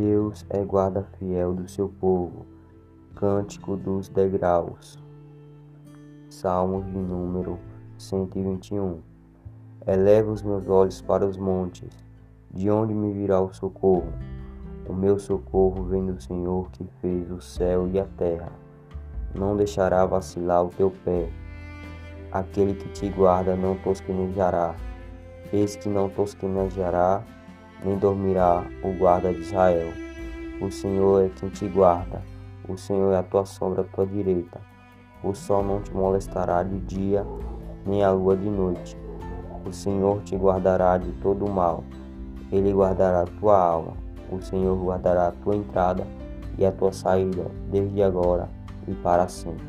Deus é guarda fiel do seu povo. Cântico dos degraus. Salmos de número 121. Eleva os meus olhos para os montes, de onde me virá o socorro? O meu socorro vem do Senhor que fez o céu e a terra. Não deixará vacilar o teu pé. Aquele que te guarda não tosquenejará. Eis que não tosquenejará nem dormirá o guarda de Israel. O Senhor é quem te guarda, o Senhor é a tua sombra à tua direita. O sol não te molestará de dia, nem a lua de noite. O Senhor te guardará de todo o mal, ele guardará a tua alma. O Senhor guardará a tua entrada e a tua saída, desde agora e para sempre.